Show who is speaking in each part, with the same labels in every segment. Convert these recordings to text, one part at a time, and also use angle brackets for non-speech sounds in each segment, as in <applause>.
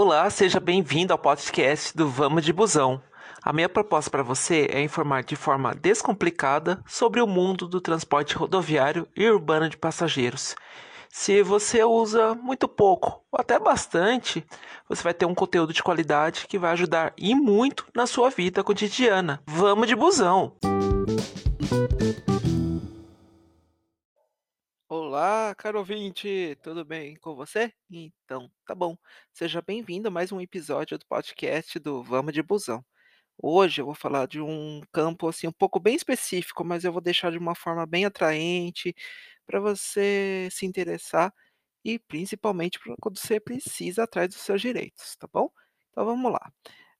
Speaker 1: Olá, seja bem-vindo ao podcast do Vamos de Busão. A minha proposta para você é informar de forma descomplicada sobre o mundo do transporte rodoviário e urbano de passageiros. Se você usa muito pouco ou até bastante, você vai ter um conteúdo de qualidade que vai ajudar e muito na sua vida cotidiana. Vamos de busão! Olá, caro ouvinte, tudo bem com você? Então, tá bom. Seja bem-vindo a mais um episódio do podcast do Vamos de Busão. Hoje eu vou falar de um campo assim um pouco bem específico, mas eu vou deixar de uma forma bem atraente para você se interessar e principalmente quando você precisa atrás dos seus direitos, tá bom? Então vamos lá.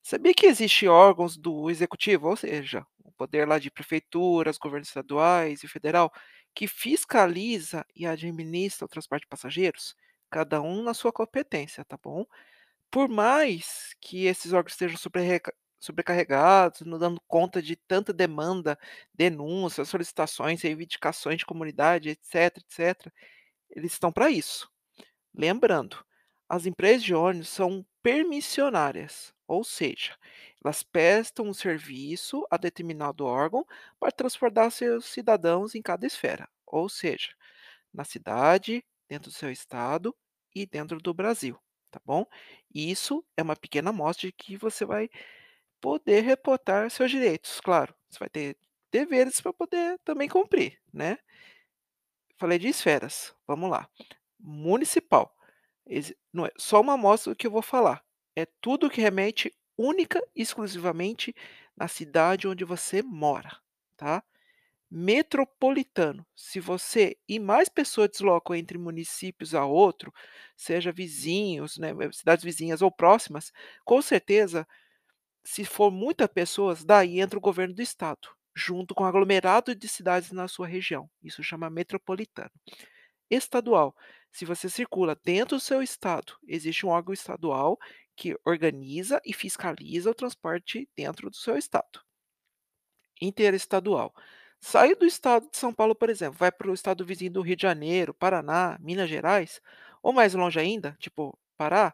Speaker 1: Sabia que existe órgãos do executivo, ou seja, o poder lá de prefeituras, governos estaduais e federal, que fiscaliza e administra o transporte de passageiros? Cada um na sua competência, tá bom? Por mais que esses órgãos estejam sobrecarregados, não dando conta de tanta demanda, denúncias, solicitações, reivindicações de comunidade, etc, etc, eles estão para isso. Lembrando, as empresas de ônibus são permissionárias, ou seja, elas prestam um serviço a determinado órgão para transportar seus cidadãos em cada esfera, ou seja, na cidade, dentro do seu estado e dentro do Brasil, tá bom? Isso é uma pequena amostra de que você vai poder reportar seus direitos, claro, você vai ter deveres para poder também cumprir, né? Falei de esferas, vamos lá. Municipal, é só uma amostra do que eu vou falar, é tudo que remete única e exclusivamente na cidade onde você mora, tá? Metropolitano, se você e mais pessoas deslocam entre municípios a outro, seja vizinhos, né, cidades vizinhas ou próximas, com certeza, se for muita pessoas, daí entra o governo do estado, junto com o aglomerado de cidades na sua região, isso chama metropolitano. Estadual, se você circula dentro do seu estado, existe um órgão estadual que organiza e fiscaliza o transporte dentro do seu estado. Interestadual, saiu do estado de São Paulo, por exemplo, vai para o estado vizinho do Rio de Janeiro, Paraná, Minas Gerais, ou mais longe ainda, tipo Pará,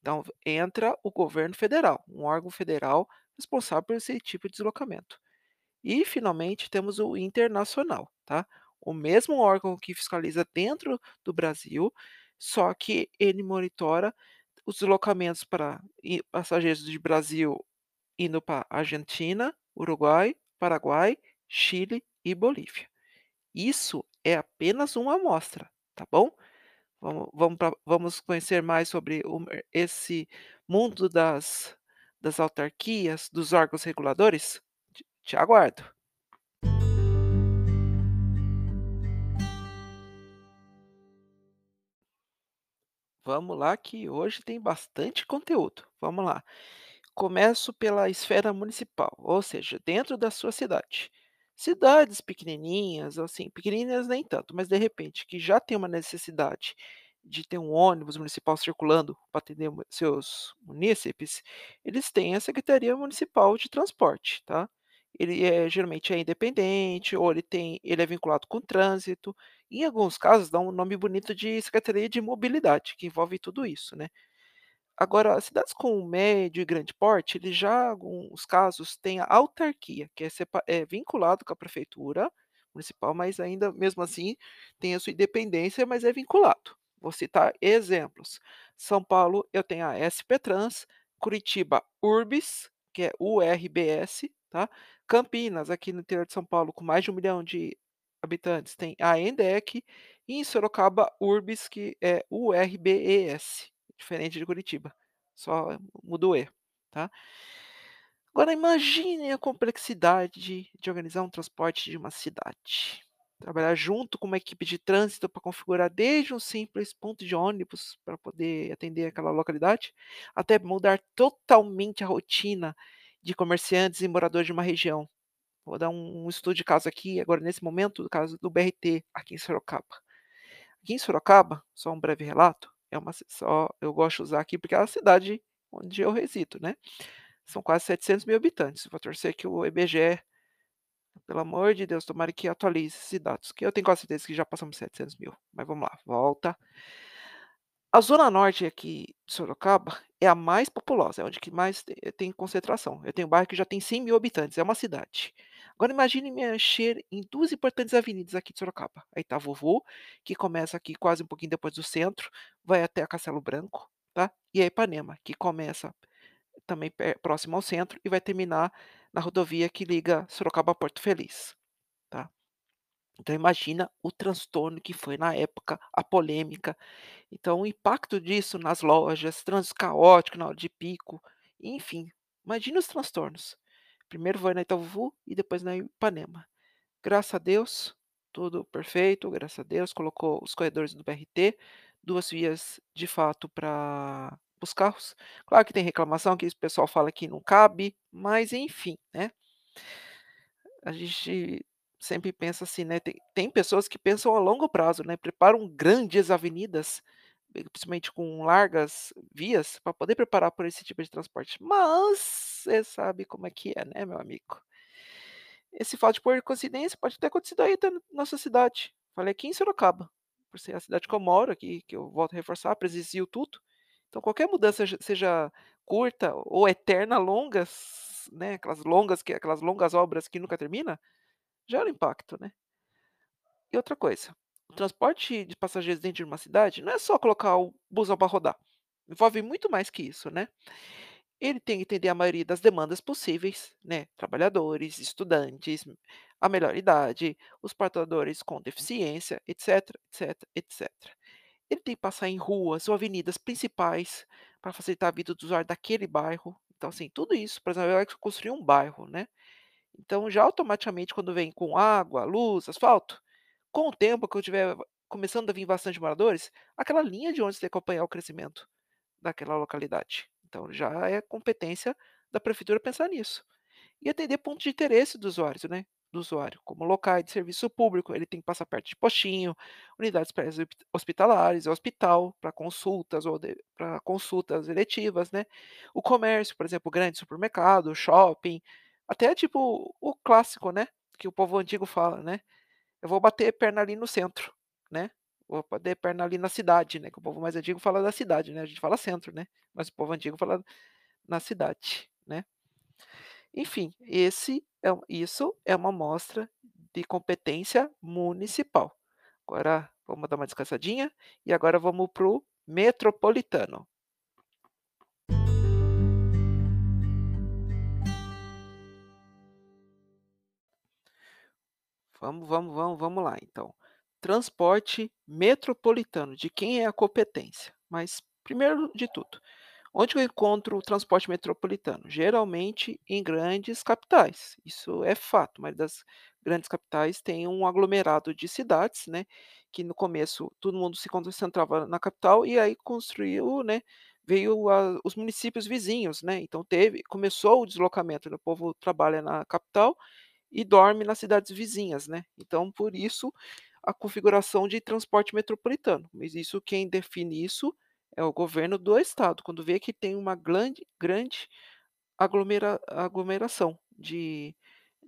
Speaker 1: então entra o governo federal, um órgão federal responsável por esse tipo de deslocamento. E finalmente temos o internacional, tá? O mesmo órgão que fiscaliza dentro do Brasil, só que ele monitora os deslocamentos para passageiros de Brasil indo para Argentina, Uruguai, Paraguai, Chile e Bolívia. Isso é apenas uma amostra, tá bom? Vamos vamos pra vamos conhecer mais sobre o esse mundo das das autarquias, dos órgãos reguladores? Te te aguardo. Vamos lá que hoje tem bastante conteúdo. Vamos lá. Começo pela esfera municipal, ou seja, dentro da sua cidade. Cidades pequenininhas, assim, pequenininhas nem tanto, mas de repente que já tem uma necessidade de ter um ônibus municipal circulando para atender seus munícipes, eles têm a Secretaria Municipal de Transporte, tá? Ele é geralmente é independente ou ele tem ele é vinculado com o trânsito, em alguns casos dá um nome bonito de Secretaria de Mobilidade, que envolve tudo isso, né. Agora, cidades com médio e grande porte, eles já alguns casos têm a autarquia, que é sepa é vinculado com a prefeitura municipal, mas ainda mesmo assim tem a sua independência, mas é vinculado. Vou citar exemplos: São Paulo, eu tenho a SP Trans, Curitiba, Urbis, que é URBS, tá. Campinas, aqui no interior de São Paulo, com mais de 1.000.000 de habitantes, tem a ENDEC, e em Sorocaba, Urbis, que é URBES, diferente de Curitiba, só muda o E, tá. Agora imagine a complexidade de organizar um transporte de uma cidade. Trabalhar junto com uma equipe de trânsito para configurar desde um simples ponto de ônibus, para poder atender aquela localidade, até mudar totalmente a rotina de comerciantes e moradores de uma região. Vou dar um estudo de caso aqui, agora nesse momento, o caso do BRT aqui em Sorocaba. Aqui em Sorocaba, só um breve relato, é uma só eu gosto de usar aqui, porque é a cidade onde eu resido, né. São quase 700.000 habitantes, vou torcer que o IBGE, pelo amor de Deus, tomara que atualize esses dados, que eu tenho quase certeza que já passamos de 700.000, mas vamos lá, volta. A zona norte aqui de Sorocaba, é a mais populosa, é onde que mais te tem concentração. Eu tenho um bairro que já tem 100.000 habitantes, é uma cidade. Agora imagine mexer em 2 importantes avenidas aqui de Sorocaba. Tá a Vovô, que começa aqui quase um pouquinho depois do centro, vai até a Castelo Branco, tá, e a Ipanema, que começa também próximo ao centro e vai terminar na rodovia que liga Sorocaba a Porto Feliz, tá. Então imagina o transtorno que foi na época, a polêmica. Então o impacto disso nas lojas, trânsito caótico na hora de pico, enfim, imagina os transtornos. Primeiro foi na Itaúvu e depois na Ipanema. Graças a Deus, tudo perfeito, graças a Deus, colocou os corredores do BRT, 2 vias de fato para os carros. Claro que tem reclamação, que esse pessoal fala que não cabe, mas enfim, né. A gente sempre pensa assim, né, tem tem pessoas que pensam a longo prazo, né, preparam grandes avenidas, principalmente com largas vias, para poder preparar por esse tipo de transporte, mas você sabe como é que é, né, meu amigo. Esse fato por coincidência pode ter acontecido aí na nossa cidade. Falei aqui em Sorocaba, por ser a cidade que eu moro aqui, que eu volto a reforçar, presencio tudo. Então qualquer mudança seja curta ou eterna, longas, né, aquelas longas que aquelas longas obras que nunca termina, gera impacto, né. E outra coisa, transporte de passageiros dentro de uma cidade não é só colocar o busão para rodar, envolve muito mais que isso, né. Ele tem que atender a maioria das demandas possíveis, né, trabalhadores, estudantes, a melhor idade, os portadores com deficiência, etc, etc, etc. Ele tem que passar em ruas ou avenidas principais, para facilitar a vida do usuário daquele bairro. Então, assim, tudo isso, por exemplo, vai construir um bairro, né. Então já automaticamente quando vem com água, luz, asfalto, com o tempo que eu tiver começando a vir bastante moradores, aquela linha de ônibus tem que acompanhar o crescimento daquela localidade. Então já é competência da prefeitura pensar nisso. E atender pontos de interesse dos usuários, né, do usuário, como locais de serviço público, ele tem que passar perto de postinho, unidades pré-hospitalares, hospital para consultas ou para consultas eletivas, né. O comércio, por exemplo, grande supermercado, shopping, até tipo o clássico, né, que o povo antigo fala, né, eu vou bater perna ali no centro, né, vou bater perna ali na cidade, né, que o povo mais antigo fala da cidade, né, a gente fala centro, né, mas o povo antigo fala na cidade, né. Enfim, esse é isso é uma mostra de competência municipal. Agora vamos dar uma descansadinha e agora vamos para o metropolitano. Vamos vamos vamos vamos lá então. Transporte metropolitano, de quem é a competência? Mas primeiro de tudo, onde eu encontro o transporte metropolitano? Geralmente em grandes capitais, isso é fato, mas das grandes capitais tem um aglomerado de cidades, né, que no começo todo mundo se concentrava na capital e aí construiu, né, veio a os municípios vizinhos, né, então teve começou o deslocamento, né, o povo trabalha na capital e dorme nas cidades vizinhas, né, então por isso a configuração de transporte metropolitano, mas isso quem define isso é o governo do estado, quando vê que tem uma glande grande aglomera aglomeração de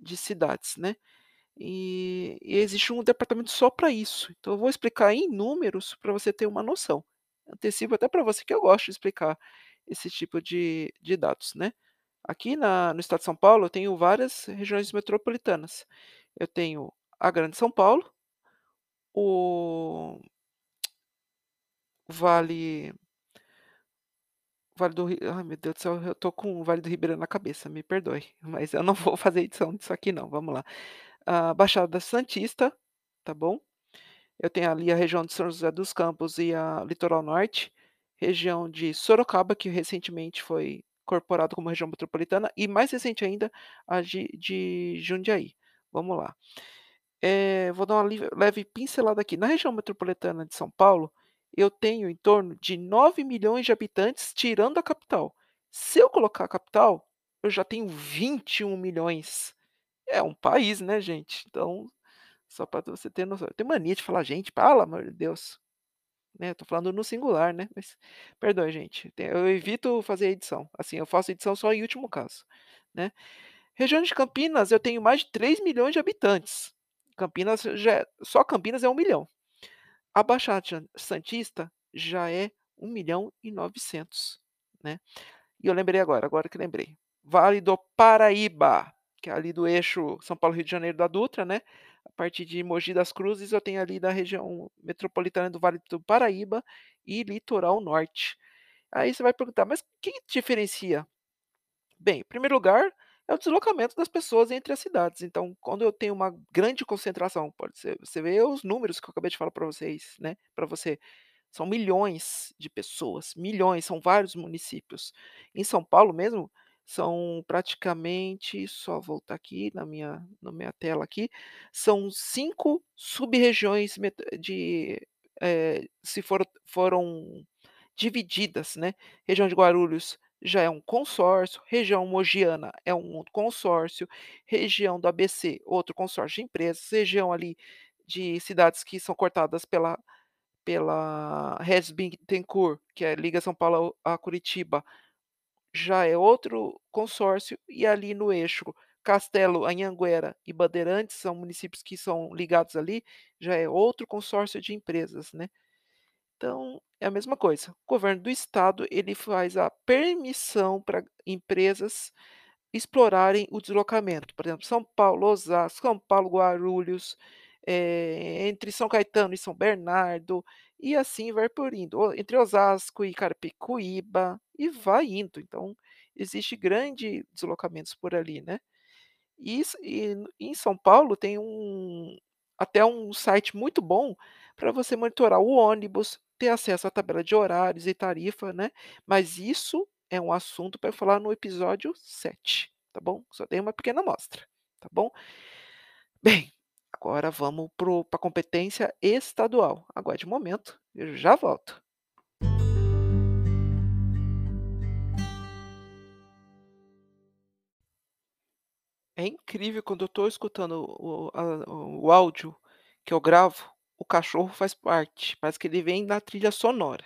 Speaker 1: de cidades, né. E e existe um departamento só para isso, então eu vou explicar em números para você ter uma noção. Antecipo até para você que eu gosto de explicar esse tipo de de dados, né. Aqui na no estado de São Paulo eu tenho várias regiões metropolitanas. Eu tenho a Grande São Paulo o Vale Vale do Ri ai meu Deus do céu, eu tô com o Vale do Ribeirão na cabeça, me perdoe, <laughs> mas eu não vou fazer edição disso aqui não, vamos lá. A Baixada Santista, tá bom. Eu tenho ali a região de São José dos Campos e a Litoral Norte, região de Sorocaba, que recentemente foi incorporado como região metropolitana, e mais recente ainda, a de de Jundiaí. Vamos lá. Eh, vou dar uma leve pincelada aqui, na região metropolitana de São Paulo, eu tenho em torno de 9.000.000 de habitantes tirando a capital. Se eu colocar a capital, eu já tenho 21.000.000. É um país, né, gente, então, só para você ter noção. Eu tenho mania de falar gente, amor de Deus. Né, tô falando no singular, né, mas perdoe gente, eu evito fazer edição, assim, eu faço edição só em último caso, né. Região de Campinas eu tenho mais de 3.000.000 de habitantes. Campinas já é só Campinas é 1.000.000. A Baixada Santista já é 1.900.000, né. E eu lembrei agora, agora que lembrei. Vale do Paraíba, que é ali do eixo São Paulo, Rio de Janeiro da Dutra, né, a partir de Mogi das Cruzes eu tenho ali da região metropolitana do Vale do Paraíba e Litoral Norte. Aí você vai perguntar: "Mas que diferencia?" Bem, em primeiro lugar, é o deslocamento das pessoas entre as cidades, então quando eu tenho uma grande concentração, pode ser você vê os números que eu acabei de falar para vocês, né, para você, são milhões de pessoas, milhões, são vários municípios. Em São Paulo mesmo, são praticamente só voltar aqui na minha na minha tela aqui, são 5 sub-regiões de, eh, se for foram divididas, né. Região de Guarulhos já é um consórcio, região mogiana é um consórcio, região do ABC, outro consórcio de empresas, região ali de cidades que são cortadas pela pela Regis Bittencourt, que é liga São Paulo a Curitiba, já é outro consórcio, e ali no eixo Castelo, Anhanguera e Bandeirantes, são municípios que são ligados ali, já é outro consórcio de empresas, né. Então, é a mesma coisa, o governo do estado, ele faz a permissão pra empresas explorarem o deslocamento, por exemplo, São Paulo, Osasco, São Paulo, Guarulhos, eh, entre São Caetano e São Bernardo, e assim vai por indo, entre Osasco e Carapicuíba, e vai indo, então existe grande deslocamentos por ali, né. Isso e em São Paulo tem um até um site muito bom para você monitorar o ônibus, ter acesso à tabela de horários e tarifa, né, mas isso é um assunto para falar no episódio 7, tá bom. Só dei uma pequena amostra, tá bom. Bem, agora vamos para para competência estadual, aguarde um momento, eu já volto. É incrível quando eu estou escutando o a o áudio que eu gravo, o cachorro faz parte, parece que ele vem na trilha sonora.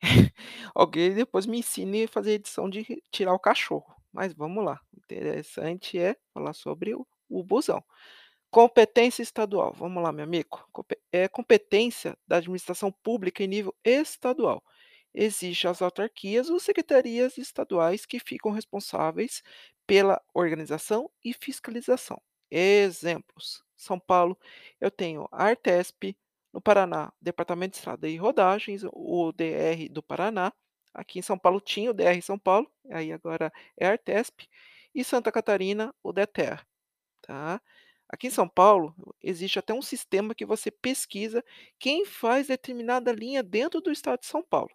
Speaker 1: <laughs> Alguém depois me ensine fazer edição de tirar o cachorro, mas vamos lá, o interessante é falar sobre o o busão. Competência estadual, vamos lá meu amigo, é competência da administração pública em nível estadual. Existe as autarquias ou secretarias estaduais que ficam responsáveis pela organização e fiscalização. Exemplos: São Paulo, eu tenho a Artesp, no Paraná, Departamento de Estrada e Rodagens, o DR do Paraná, aqui em São Paulo tinha o DR São Paulo, aí agora é Artesp, e Santa Catarina, o DETER, tá. Aqui em São Paulo, existe até um sistema que você pesquisa quem faz determinada linha dentro do estado de São Paulo.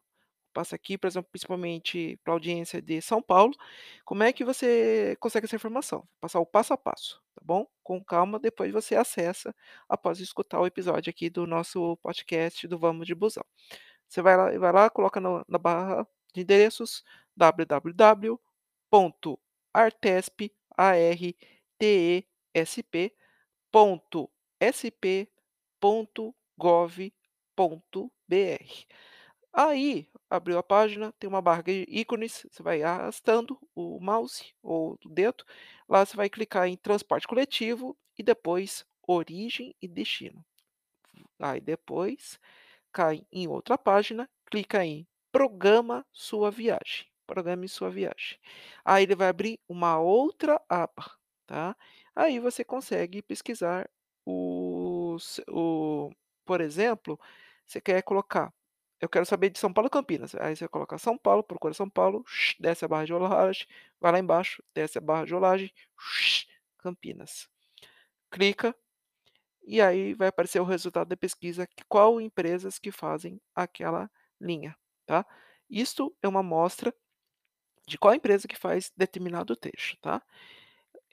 Speaker 1: Passa aqui, por exemplo, principalmente para audiência de São Paulo, como é que você consegue essa informação? Passar o passo a passo, tá bom. Com calma, depois você acessa, após escutar o episódio aqui do nosso podcast do Vamos de Busão. Você vai lá vai lá, coloca no na barra de endereços www.artesp, A-R-T-E-S-P, ponto, S-P, ponto, gov, ponto, br. Aí, abriu a página, tem uma barra de ícones, você vai arrastando o mouse ou o dedo, lá você vai clicar em transporte coletivo e depois origem e destino. Aí depois, cai em outra página, clica em programa sua viagem, programe sua viagem. Aí ele vai abrir uma outra aba, tá. Aí você consegue pesquisar os o por exemplo, você quer colocar, eu quero saber de São Paulo, Campinas, aí você coloca São Paulo, procura São Paulo, desce a barra de rolagem, vai lá embaixo, desce a barra de rolagem, Campinas. Clica, e aí vai aparecer o resultado da pesquisa, qual empresas que fazem aquela linha, tá. Isto é uma amostra de qual empresa que faz determinado trecho, tá.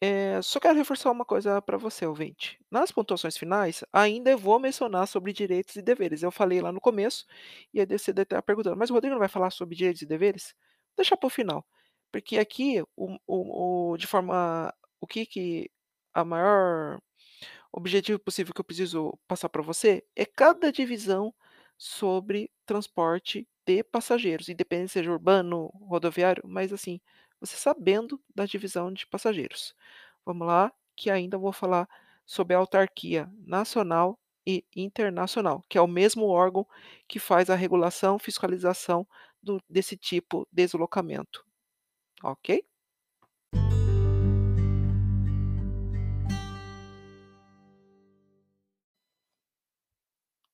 Speaker 1: Eh, só quero reforçar uma coisa para você ouvinte, nas pontuações finais, ainda vou mencionar sobre direitos e deveres, eu falei lá no começo, e você deve estar perguntando: "Mas o Rodrigo não vai falar sobre direitos e deveres?" Deixa para o final, porque aqui o o o de forma o que que a maior objetivo possível que eu preciso passar para você, é cada divisão sobre transporte de passageiros, independente seja urbano, rodoviário, mas assim, você sabendo da divisão de passageiros. Vamos lá, que ainda vou falar sobre a autarquia nacional e internacional, que é o mesmo órgão que faz a regulação, fiscalização do desse tipo de deslocamento, ok?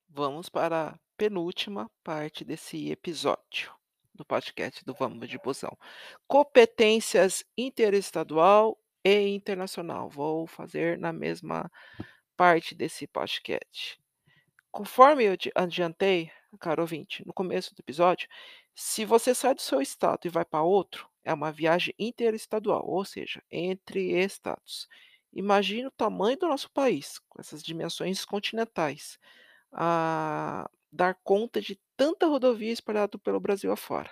Speaker 1: Vamos para a penúltima parte desse episódio do podcast do Vamos de Busão. Competências interestadual e internacional. Vou fazer na mesma parte desse podcast. Conforme eu te adiantei, caro ouvinte, no começo do episódio, se você sai do seu estado e vai para outro, é uma viagem interestadual, ou seja, entre estados. Imagine o tamanho do nosso país, com essas dimensões continentais, a dar conta de tanta rodovia espalhada pelo Brasil afora.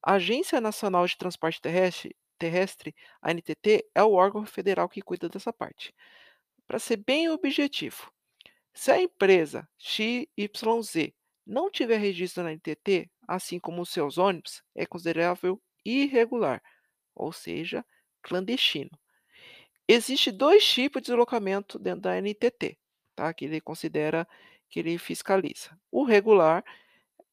Speaker 1: A Agência Nacional de Transporte Terrestre, Terrestre, a ANTT, é o órgão federal que cuida dessa parte. Para ser bem objetivo, se a empresa XYZ não tiver registro na NTT, assim como os seus ônibus, é considerável irregular, ou seja, clandestino. Existem dois tipos de deslocamento dentro da NTT, tá? que ele considera que ele fiscaliza. O regular,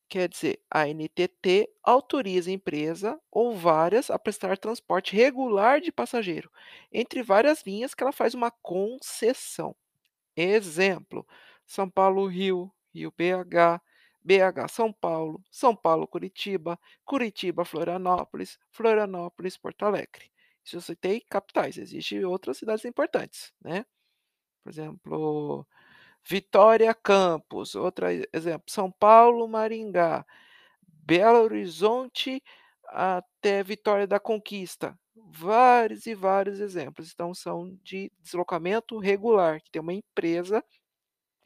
Speaker 1: quer dizer, a NTT autoriza a empresa ou várias a prestar transporte regular de passageiro, entre várias linhas que ela faz uma concessão. Exemplo: São Paulo, Rio, Rio, BH, BH, São Paulo, São Paulo, Curitiba, Curitiba, Florianópolis, Florianópolis, Porto Alegre. Isso eu citei capitais, existem outras cidades importantes, né? Por exemplo, Vitória, Campos, outro exemplo, São Paulo, Maringá, Belo Horizonte até Vitória da Conquista. Vários e vários exemplos. Então, são de deslocamento regular, que tem uma empresa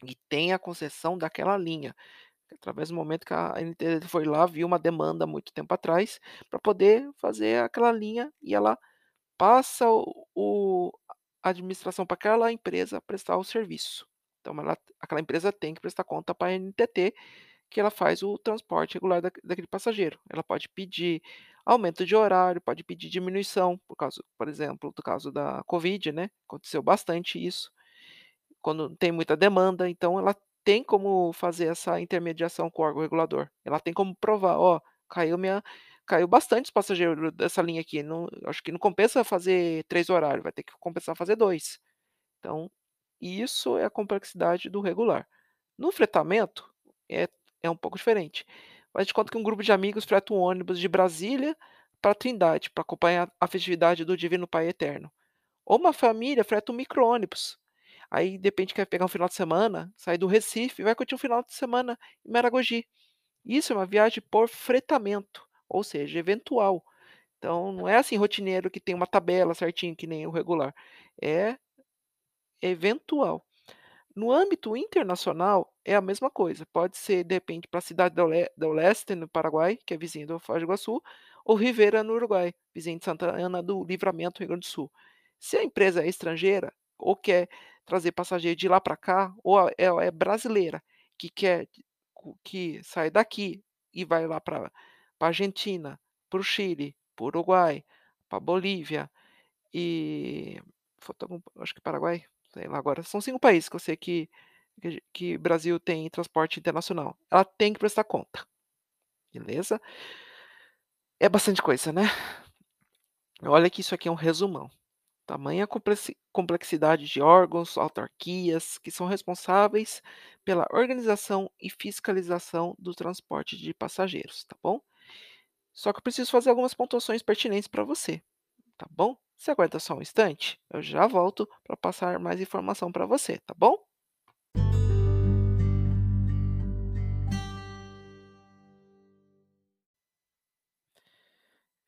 Speaker 1: que tem a concessão daquela linha. Através do momento que a NTT foi lá, viu uma demanda muito tempo atrás, para poder fazer aquela linha e ela passa o, o a administração para aquela empresa prestar o serviço. Então, ela, aquela empresa tem que prestar conta para a NTT que ela faz o transporte regular da, daquele passageiro. Ela pode pedir aumento de horário, pode pedir diminuição, por causa, por exemplo, do caso da Covid, né? Aconteceu bastante isso, quando tem muita demanda, então ela tem como fazer essa intermediação com o órgão regulador. Ela tem como provar, ó, caiu minha, caiu bastante os passageiros dessa linha aqui. Não, acho que não compensa fazer três horários, vai ter que compensar fazer dois. Então, isso é a complexidade do regular. No fretamento, é é um pouco diferente. Faz de conta que um grupo de amigos freta um ônibus de Brasília para Trindade, para acompanhar a festividade do Divino Pai Eterno. Ou uma família freta um micro-ônibus. Aí, de repente, quer pegar um final de semana, sai do Recife e vai curtir um final de semana em Maragogi. Isso é uma viagem por fretamento, ou seja, eventual. Então, não é assim rotineiro que tem uma tabela certinho, que nem o regular. É eventual. No âmbito internacional, é a mesma coisa. Pode ser, de repente, para a cidade do Leste, no Paraguai, que é vizinho do Foz do Iguaçu, ou Rivera, no Uruguai, vizinho de Santa Ana do Livramento, Rio Grande do Sul. Se a empresa é estrangeira ou quer trazer passageiro de lá para cá, ou é, é brasileira que quer que sai daqui e vai lá para a Argentina, para o Chile, para o Uruguai, para a Bolívia e acho que Paraguai, sei lá agora, são 5 países que eu sei que que que Brasil tem transporte internacional. Ela tem que prestar conta, beleza? É bastante coisa, né? Olha que isso aqui é um resumão. Tamanha complexidade de órgãos, autarquias que são responsáveis pela organização e fiscalização do transporte de passageiros, tá bom? Só que eu preciso fazer algumas pontuações pertinentes para você, tá bom? Você aguarda só um instante? Eu já volto para passar mais informação para você, tá bom?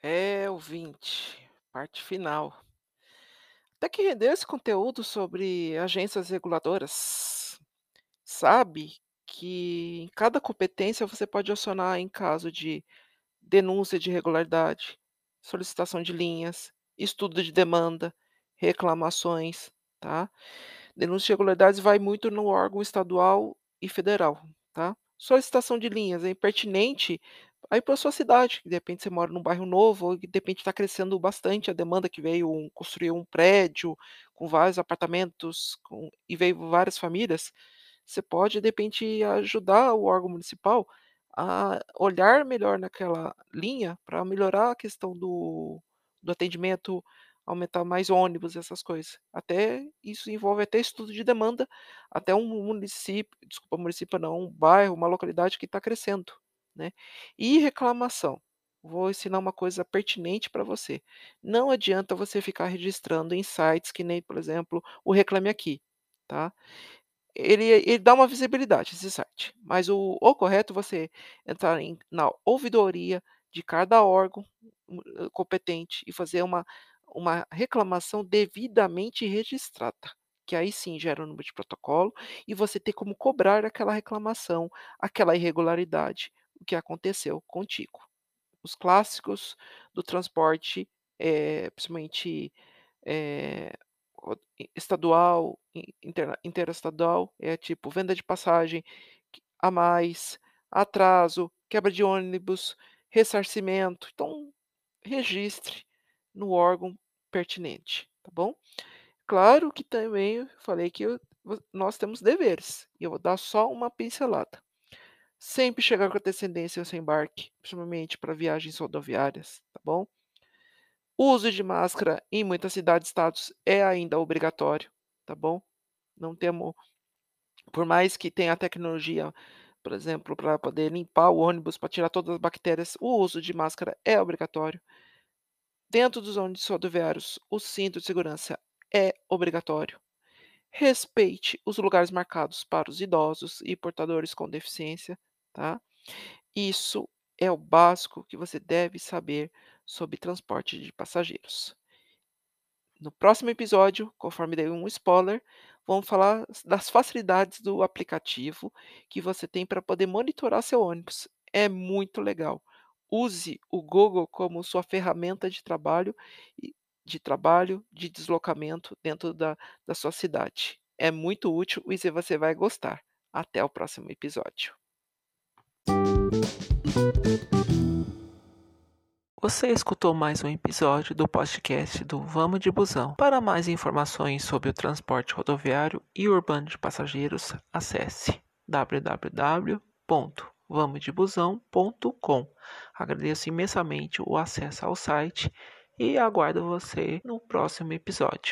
Speaker 1: É, ouvinte, parte final. Até que rendeu esse conteúdo sobre agências reguladoras. Sabe que em cada competência você pode acionar em caso de denúncia de irregularidade, solicitação de linhas, estudo de demanda, reclamações, tá? Denúncia de irregularidades vai muito no órgão estadual e federal, tá? Solicitação de linhas é impertinente aí para sua cidade, de repente você mora num bairro novo, ou de repente está crescendo bastante a demanda que veio um, construir um prédio com vários apartamentos com, e veio várias famílias, você pode de repente ajudar o órgão municipal a olhar melhor naquela linha para melhorar a questão do do atendimento, aumentar mais ônibus, essas coisas. Até isso envolve até estudo de demanda, até um município desculpa, município não, um bairro, uma localidade que está crescendo, né. E reclamação, vou ensinar uma coisa pertinente para você, não adianta você ficar registrando em sites que nem, por exemplo, o Reclame Aqui, tá. Ele ele dá uma visibilidade esse site, mas o o correto é você entrar em na ouvidoria de cada órgão, hum, competente e fazer uma uma reclamação devidamente registrada, que aí sim gera o número de protocolo e você tem como cobrar aquela reclamação, aquela irregularidade, o que aconteceu contigo. Os clássicos do transporte, eh, principalmente, o estadual, in inter interestadual, é tipo venda de passagem a mais, atraso, quebra de ônibus, ressarcimento, então registre no órgão pertinente, tá bom. Claro que também falei que eu nós temos deveres, e eu vou dar só uma pincelada. Sempre chegar com antecedência ao seu embarque, principalmente para viagens rodoviárias, tá bom. Uso de máscara em muitas cidades e estados é ainda obrigatório, tá bom. Não temo por mais que tenha a tecnologia, por exemplo, para poder limpar o ônibus, para tirar todas as bactérias, o uso de máscara é obrigatório. Dentro dos ônibus rodoviários, o cinto de segurança é obrigatório. Respeite os lugares marcados para os idosos e portadores com deficiência, tá. Isso é o básico que você deve saber sobre transporte de passageiros. No próximo episódio, conforme dei um spoiler, vamos falar das facilidades do aplicativo que você tem para poder monitorar seu ônibus. É muito legal. Use o Google como sua ferramenta de trabalho de trabalho, de deslocamento dentro da da sua cidade. É muito útil e você vai gostar. Até o próximo episódio. Você escutou mais um episódio do podcast do Vamos de Busão. Para mais informações sobre o transporte rodoviário e urbano de passageiros, acesse www.vamosdebusão.com. Agradeço imensamente o acesso ao site e aguardo você no próximo episódio.